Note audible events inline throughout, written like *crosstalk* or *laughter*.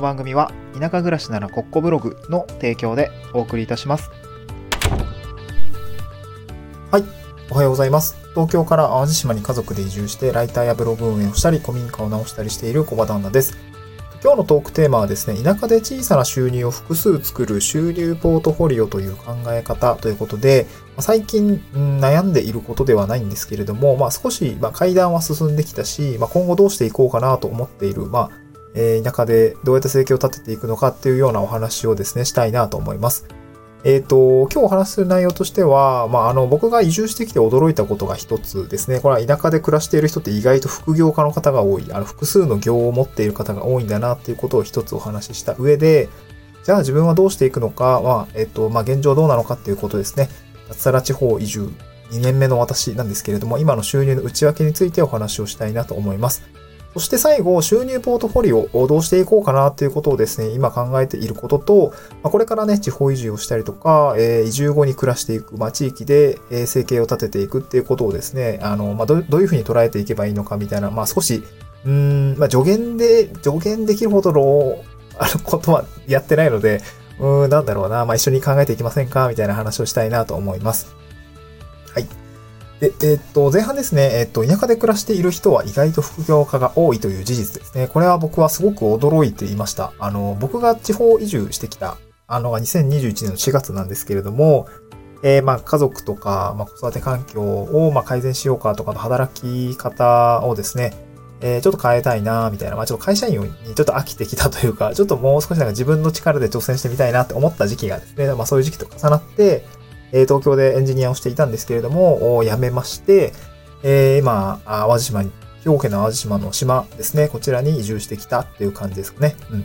の番組は田舎暮らしならコッコブログの提供でお送りいたします。はい。おはようございます。東京から淡路島に家族で移住してライターやブログ運営をしたり古民家を直したりしている小場旦那です。今日のトークテーマはですね、田舎で小さな収入を複数作る収入ポートフォリオという考え方ということで、最近悩んでいることではないんですけれども、まあ少しま階段は進んできたし、まあ、今後どうしていこうかなと思っている、まあ、えー、田舎でどうやって生計を立てていくのかっていうようなお話をですね、したいなと思います。えっ、ー、と、今日お話しする内容としては、まあ、あの、僕が移住してきて驚いたことが一つですね。これは田舎で暮らしている人って意外と副業家の方が多い、あの、複数の業を持っている方が多いんだなっていうことを一つお話しした上で、じゃあ自分はどうしていくのか、ま、えっ、ー、と、まあ、現状どうなのかっていうことですね。脱サラ地方移住2年目の私なんですけれども、今の収入の内訳についてお話をしたいなと思います。そして最後、収入ポートフォリオをどうしていこうかなということをですね、今考えていることと、これからね、地方移住をしたりとか、え移住後に暮らしていく、まあ、地域で生計を立てていくっていうことをですね、あの、まあ、どういうふうに捉えていけばいいのかみたいな、まあ、少し、うん、まあ、助言で、助言できるほどの、*laughs* あの、ことはやってないので、うん、なんだろうな、まあ、一緒に考えていきませんかみたいな話をしたいなと思います。で、えー、っと、前半ですね、えー、っと、田舎で暮らしている人は意外と副業家が多いという事実ですね。これは僕はすごく驚いていました。あの、僕が地方移住してきた、あのが2021年の4月なんですけれども、えー、まあ、家族とか、まあ、子育て環境を、まあ、改善しようかとかの働き方をですね、えー、ちょっと変えたいなみたいな、まあ、ちょっと会社員にちょっと飽きてきたというか、ちょっともう少しなんか自分の力で挑戦してみたいなって思った時期がですね、まあ、そういう時期と重なって、え東京でエンジニアをしていたんですけれども、辞めまして、え、今、淡路島に、兵庫県の淡路島の島ですね、こちらに移住してきたっていう感じですかね。うん。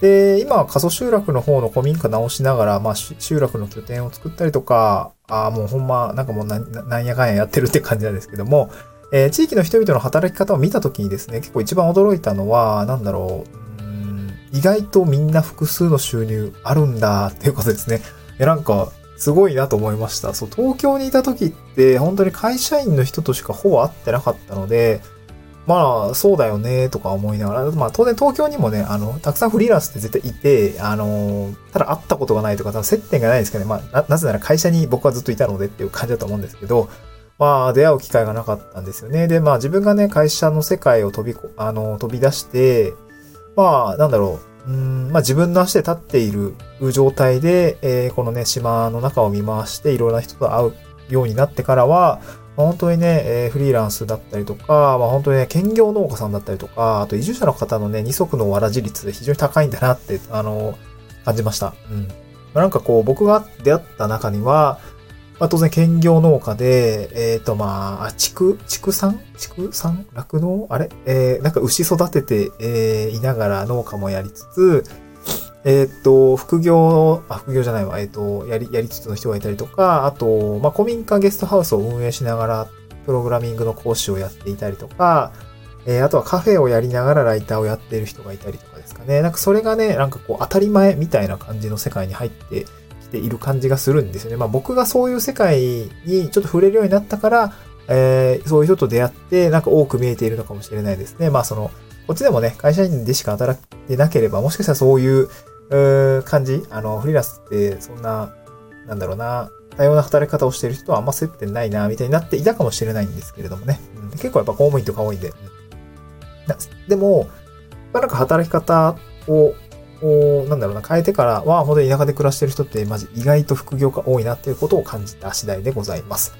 で、今は過疎集落の方の古民家直しながら、まあ、集落の拠点を作ったりとか、あもうほんま、なんかもうなんやかんややってるって感じなんですけども、えー、地域の人々の働き方を見たときにですね、結構一番驚いたのは、なんだろう、うん意外とみんな複数の収入あるんだっていうことですね。え、なんか、すごいなと思いました。そう、東京にいた時って本当に会社員の人としかほぼ会ってなかったので、まあ、そうだよね、とか思いながら、まあ、当然東京にもね、あの、たくさんフリーランスって絶対いて、あの、ただ会ったことがないとか、接点がないですけどね、まあな、なぜなら会社に僕はずっといたのでっていう感じだと思うんですけど、まあ、出会う機会がなかったんですよね。で、まあ、自分がね、会社の世界を飛び、あの、飛び出して、まあ、なんだろう、うんまあ、自分の足で立っている状態で、えー、このね、島の中を見回していろんな人と会うようになってからは、まあ、本当にね、えー、フリーランスだったりとか、まあ、本当にね、兼業農家さんだったりとか、あと移住者の方のね、二足のわらじ率で非常に高いんだなって、あの、感じました。うん。まあ、なんかこう、僕が出会った中には、まあ、当然兼業農家で、えっ、ー、とまあ、畜、畜産？畜産？酪農？あれ？えー、なんか牛育てて、えー、いながら農家もやりつつ、えっ、ー、と、副業、あ、副業じゃないわ、えっ、ー、と、やり、やりつつの人がいたりとか、あと、まあ、古民家ゲストハウスを運営しながら、プログラミングの講師をやっていたりとか、えー、あとはカフェをやりながらライターをやっている人がいたりとかですかね。なんかそれがね、なんかこう当たり前みたいな感じの世界に入ってきている感じがするんですよね。まあ僕がそういう世界にちょっと触れるようになったから、えー、そういう人と出会って、なんか多く見えているのかもしれないですね。まあその、こっちでもね、会社員でしか働いてなければ、もしかしたらそういう、う感じあの、フリーランスってそんな、なんだろうな、多様な働き方をしている人はあんま接点ないな、みたいになっていたかもしれないんですけれどもね。うん、結構やっぱ公務員とか多いんで。でも、なんか働き方をなんだろうな、変えてからは、本当に田舎で暮らしてる人って、マジ意外と副業が多いなっていうことを感じた次第でございます。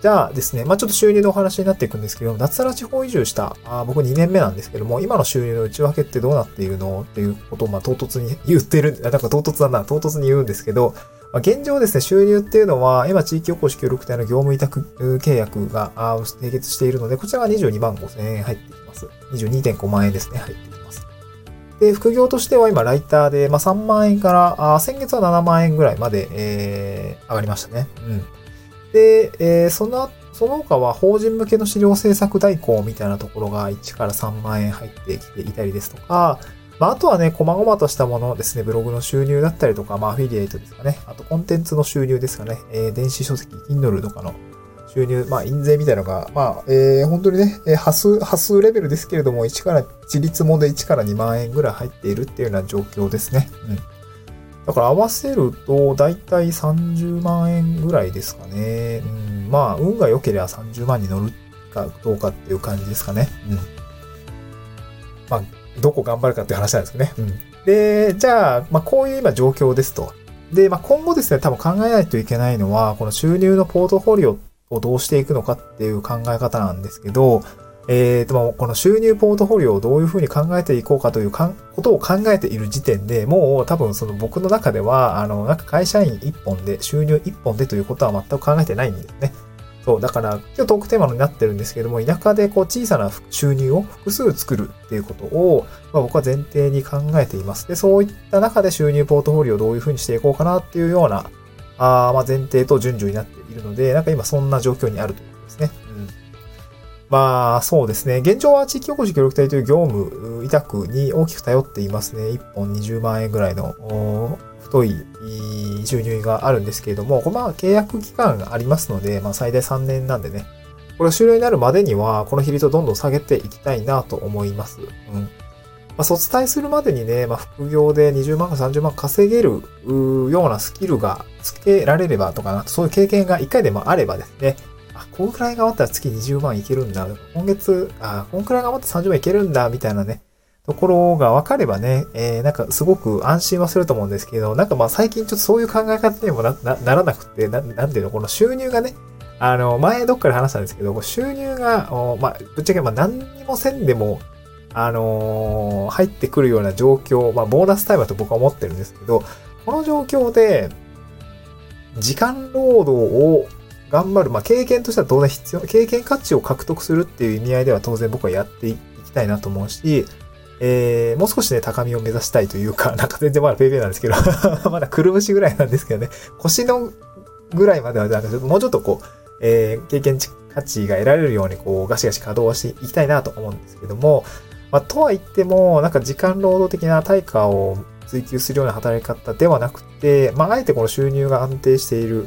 じゃあですね、まあちょっと収入のお話になっていくんですけど、脱サラ地方移住したあ僕2年目なんですけども、今の収入の内訳ってどうなっているのっていうことを、まあ唐突に言ってる、なんか唐突だな、唐突に言うんですけど、まあ、現状ですね、収入っていうのは、今地域おこし協力隊の業務委託契約が締結しているので、こちらが22万5千円入ってきます。22.5万円ですね、入って。で、副業としては今、ライターで、まあ、3万円から、あ先月は7万円ぐらいまで、えー、上がりましたね。うん。で、えー、その、その他は法人向けの資料制作代行みたいなところが1から3万円入ってきていたりですとか、まあ、あとはね、細々としたものですね、ブログの収入だったりとか、まあ、アフィリエイトですかね。あと、コンテンツの収入ですかね。えー、電子書籍、Kindle とかの収入、まあ、印税みたいなのが、まあ、えー、本当にね、えー、端数、端数レベルですけれども、1から、自立もで1から2万円ぐらい入っているっていうような状況ですね。うん。だから合わせると、だいたい30万円ぐらいですかね。うん、まあ、運が良ければ30万に乗るかどうかっていう感じですかね。うん。まあ、どこ頑張るかっていう話なんですけどね。うん。で、じゃあ、まあ、こういう今状況ですと。で、まあ、今後ですね、多分考えないといけないのは、この収入のポートフォリオっをどうしていくのかっていう考え方なんですけど、えー、と、この収入ポートフォリオをどういうふうに考えていこうかというかんことを考えている時点でもう多分その僕の中では、あの、なんか会社員一本で、収入一本でということは全く考えてないんですね。そう、だから、今日トークテーマになってるんですけども、田舎でこう小さな収入を複数作るっていうことを、まあ、僕は前提に考えています。で、そういった中で収入ポートフォリオをどういうふうにしていこうかなっていうような、あまあ前提と順序になっているので、なんか今そんな状況にあるということですね。うん。まあ、そうですね。現状は地域おこし協力隊という業務委託に大きく頼っていますね。1本20万円ぐらいの太い収入があるんですけれども、まあ契約期間がありますので、まあ最大3年なんでね、これ終了になるまでには、この比率をどんどん下げていきたいなと思います。うん。まあ、卒退するまでにね、まあ、副業で20万か30万稼げるようなスキルがつけられればとかな、そういう経験が1回でもあればですね、あ、こんくらい頑張ったら月20万いけるんだ。今月、あ、こんくらい頑張って30万いけるんだ、みたいなね、ところが分かればね、えー、なんかすごく安心はすると思うんですけど、なんかまあ最近ちょっとそういう考え方にもなならなくて、ななんていうの、この収入がね、あの、前どっかで話したんですけど、収入が、まあ、ぶっちゃけまあ何にもせんでも、あのー、入ってくるような状況、まあ、ボーナスタイムだと僕は思ってるんですけど、この状況で、時間労働を頑張る、まあ、経験としては当然必要、経験価値を獲得するっていう意味合いでは当然僕はやっていきたいなと思うし、えー、もう少しね、高みを目指したいというか、*laughs* なんか全然まだペイペイなんですけど *laughs* まだくるぶしぐらいなんですけどね、腰のぐらいまでは、なんかもうちょっとこう、えー、経験値価値が得られるように、こう、ガシガシ稼働していきたいなと思うんですけども、まあ、とは言っても、なんか時間労働的な対価を追求するような働き方ではなくて、まあ、あえてこの収入が安定している、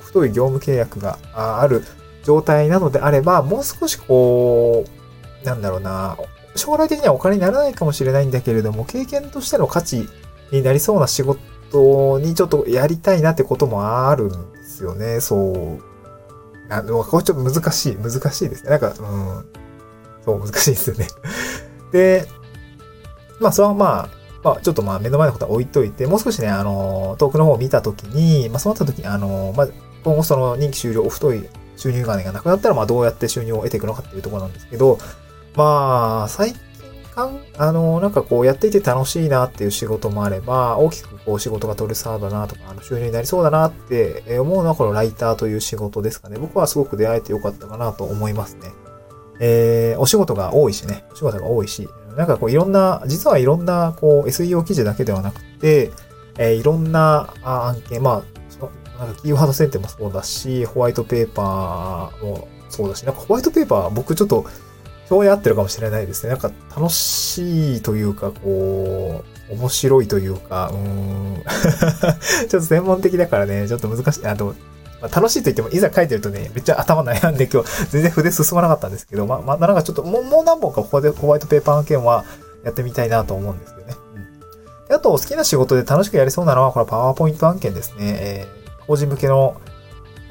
太い業務契約がある状態なのであれば、もう少しこう、なんだろうな、将来的にはお金にならないかもしれないんだけれども、経験としての価値になりそうな仕事にちょっとやりたいなってこともあるんですよね。そう。あの、これちょっと難しい、難しいですね。なんか、うん。そう、難しいですよね。で、まあ、それはまあ、まあ、ちょっとまあ、目の前のことは置いといて、もう少しね、あの、遠くの方を見たときに、まあ、そうなったときに、あの、まあ、今後その任期終了、お太い収入金がなくなったら、まあ、どうやって収入を得ていくのかっていうところなんですけど、まあ、最近かん、あの、なんかこうやっていて楽しいなっていう仕事もあれば、大きくこう仕事が取れそうだなとか、あの収入になりそうだなって思うのはこのライターという仕事ですかね。僕はすごく出会えてよかったかなと思いますね。えー、お仕事が多いしね、お仕事が多いし、なんかこういろんな、実はいろんなこう SEO 記事だけではなくて、えー、いろんな案件、まあ、なんかキーワード選定もそうだし、ホワイトペーパーもそうだし、なんかホワイトペーパー僕ちょっと表現合ってるかもしれないですね。なんか楽しいというか、こう、面白いというか、うん。*laughs* ちょっと専門的だからね、ちょっと難しい。あと、まあ、楽しいと言っても、いざ書いてるとね、めっちゃ頭悩んで今日全然筆進まなかったんですけど、まあ、まあ、なんかちょっともう、もう何本かここでホワイトペーパー案件はやってみたいなと思うんですけどね。うん。であと、好きな仕事で楽しくやりそうなのは、これパワーポイント案件ですね。えー、法人向けの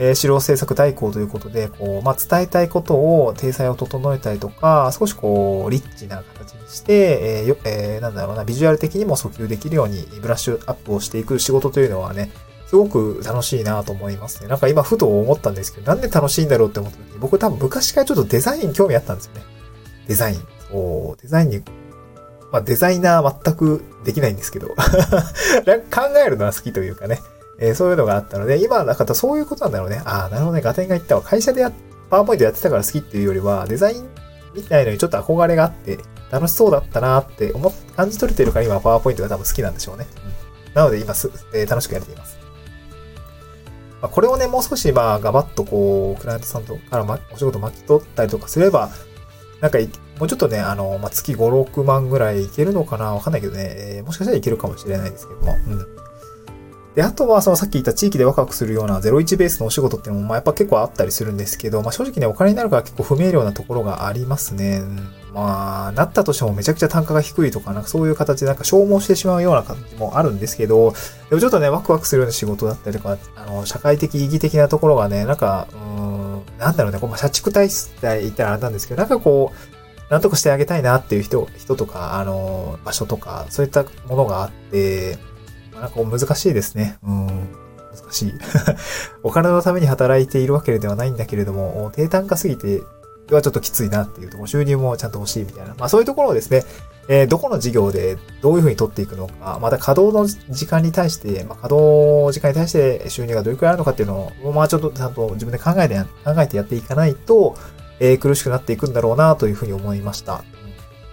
えー、資料制作代行ということで、こう、まあ、伝えたいことを、体裁を整えたりとか、少しこう、リッチな形にして、えー、えー、なんだろうな、ビジュアル的にも訴求できるようにブラッシュアップをしていく仕事というのはね、すごく楽しいなと思いますね。なんか今ふと思ったんですけど、なんで楽しいんだろうって思った時に、僕多分昔からちょっとデザイン興味あったんですよね。デザイン。そう、デザインに、まあデザイナー全くできないんですけど、*laughs* 考えるのは好きというかね。えー、そういうのがあったので、今だからそういうことなんだろうね。ああ、なるほどね。ガテンが言ったわ。会社でや、パワーポイントやってたから好きっていうよりは、デザインみたいのにちょっと憧れがあって、楽しそうだったなって思っ、感じ取れてるから今パワーポイントが多分好きなんでしょうね。うん、なので今す、えー、楽しくやれています。まあ、これをね、もう少し、まあ、ガバッとこう、クライアントさんとから、ま、お仕事巻き取ったりとかすれば、なんか、もうちょっとね、あの、まあ、月5、6万ぐらいいけるのかな？わかんないけどね、えー、もしかしたらいけるかもしれないですけども、うん。で、あとは、そのさっき言った地域でワクワクするような01ベースのお仕事っていうのも、まあ、やっぱ結構あったりするんですけど、まあ、正直ね、お金になるから結構不明瞭なところがありますね。まあ、なったとしてもめちゃくちゃ単価が低いとか、なんかそういう形でなんか消耗してしまうような感じもあるんですけど、でもちょっとね、ワクワクするような仕事だったりとか、あの、社会的意義的なところがね、なんか、うん、なんだろうね、こう、まあ、社畜体質って言ったらあれなんですけど、なんかこう、なんとかしてあげたいなっていう人、人とか、あの、場所とか、そういったものがあって、なんか難しいですね。うん。難しい。*laughs* お金のために働いているわけではないんだけれども、低単価すぎてはちょっときついなっていうところ、収入もちゃんと欲しいみたいな。まあそういうところをですね、えー、どこの事業でどういうふうに取っていくのか、また稼働の時間に対して、まあ、稼働時間に対して収入がどれくらいあるのかっていうのを、まあちょっとちゃんと自分で考えて、考えてやっていかないと、えー、苦しくなっていくんだろうなというふうに思いました。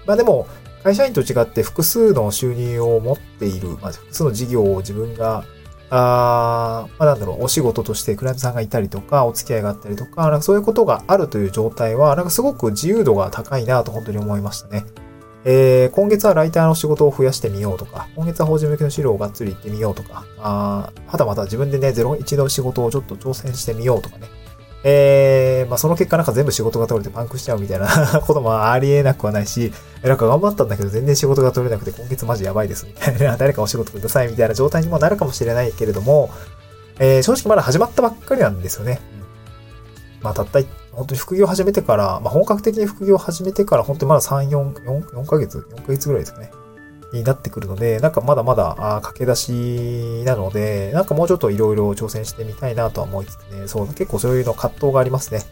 まあでも、会社員と違って複数の収入を持っている、まあ、複数の事業を自分があまあ、なんだろう、お仕事としてクライアントさんがいたりとか、お付き合いがあったりとか、なんかそういうことがあるという状態は、なんかすごく自由度が高いなと本当に思いましたね。えー、今月はライターの仕事を増やしてみようとか、今月は法人向けの資料をがっつり行ってみようとか、あはたまた自分でね、01の仕事をちょっと挑戦してみようとかね。えー、まあ、その結果なんか全部仕事が取れてパンクしちゃうみたいな *laughs* こともありえなくはないし、なんか頑張ったんだけど全然仕事が取れなくて今月マジやばいですみたいな、*laughs* 誰かお仕事くださいみたいな状態にもなるかもしれないけれども、えー、正直まだ始まったばっかりなんですよね。まあ、たった、本当に副業始めてから、まあ、本格的に副業始めてから本当にまだ3、4、4, 4ヶ月 ?4 ヶ月ぐらいですかね。になってくるので、なんかまだまだ駆け出しなので、なんかもうちょっといろいろ挑戦してみたいなとは思いつつね、そう、結構そういうの葛藤がありますね。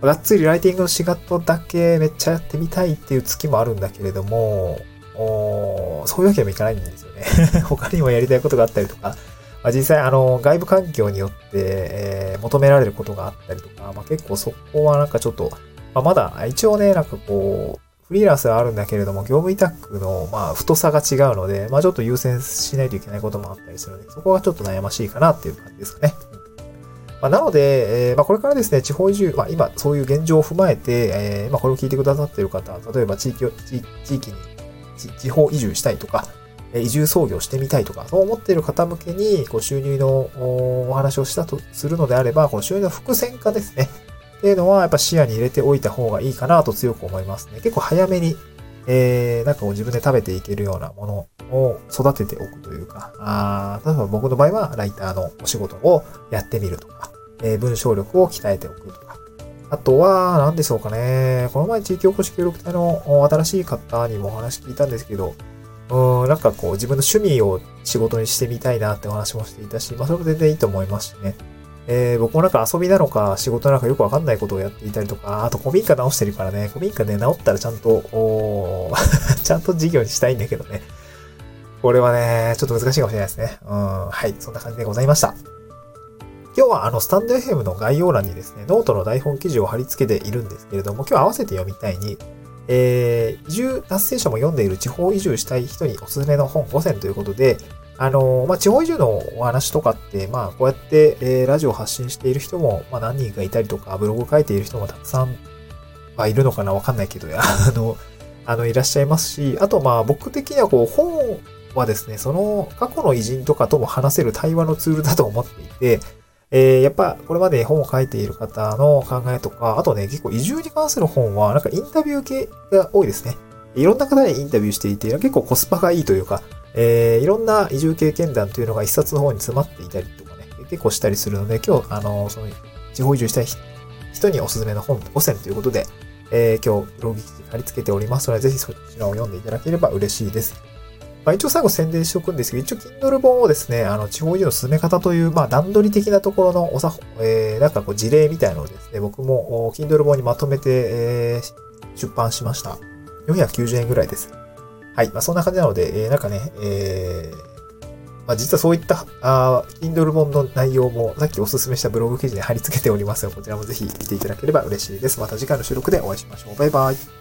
がっつりライティングの仕事だけめっちゃやってみたいっていう月もあるんだけれども、そういうわけにもいかないんですよね。*laughs* 他にもやりたいことがあったりとか、まあ、実際あの外部環境によって、えー、求められることがあったりとか、まあ、結構そこはなんかちょっと、まあ、まだ一応ね、なんかこう、フリーランスはあるんだけれども、業務委託の、まあ、太さが違うので、まあ、ちょっと優先しないといけないこともあったりするので、そこがちょっと悩ましいかなっていう感じですかね。まあ、なので、えー、まあ、これからですね、地方移住、まあ、今、そういう現状を踏まえて、えー、まあ、これを聞いてくださっている方、例えば地域を地域に地方移住したいとか、移住創業してみたいとか、そう思っている方向けに、こう収入のお話をしたとするのであれば、この収入の伏線化ですね。っていうのは、やっぱ視野に入れておいた方がいいかなと強く思いますね。結構早めに、えー、なんかこう自分で食べていけるようなものを育てておくというか、あ例えば僕の場合はライターのお仕事をやってみるとか、えー、文章力を鍛えておくとか、あとは、何でしょうかね。この前地域おこし協力隊の新しい方にもお話聞いたんですけど、うん、なんかこう自分の趣味を仕事にしてみたいなってお話もしていたし、まあそれも全然いいと思いますしね。えー、僕もなんか遊びなのか仕事なのかよくわかんないことをやっていたりとか、あと古民家直してるからね、古民家ね、直ったらちゃんと、お *laughs* ちゃんと事業にしたいんだけどね。これはね、ちょっと難しいかもしれないですね。うん、はい、そんな感じでございました。今日はあの、スタンド FM の概要欄にですね、ノートの台本記事を貼り付けているんですけれども、今日合わせて読みたいに、えー、移住達成者も読んでいる地方移住したい人におすすめの本5選ということで、あの、まあ、地方移住のお話とかって、まあ、こうやって、えー、ラジオ発信している人も、まあ、何人かいたりとか、ブログ書いている人もたくさんはいるのかなわかんないけど、*laughs* あの、あの、いらっしゃいますし、あと、まあ、僕的には、こう、本はですね、その、過去の偉人とかとも話せる対話のツールだと思っていて、えー、やっぱ、これまで本を書いている方の考えとか、あとね、結構移住に関する本は、なんかインタビュー系が多いですね。いろんな方にインタビューしていて、結構コスパがいいというか、えー、いろんな移住経験談というのが一冊の方に詰まっていたりとかね、結構したりするので、今日、あの、その、地方移住したい人におすすめの本5選ということで、えー、今日、ブログ記事貼り付けておりますので、ぜひそちらを読んでいただければ嬉しいです。まあ、一応最後宣伝しておくんですけど、一応 Kindle 本をですね、あの、地方移住の進め方という、まあ、段取り的なところのおさ、えー、なんかこう事例みたいなのをですね、僕も Kindle 本にまとめて、えー、出版しました。490円ぐらいです。はい。まあ、そんな感じなので、えー、なんかね、えー、まあ、実はそういった、あ Kindle 本の内容も、さっきお勧めしたブログ記事に貼り付けておりますので、こちらもぜひ見ていただければ嬉しいです。また次回の収録でお会いしましょう。バイバイ。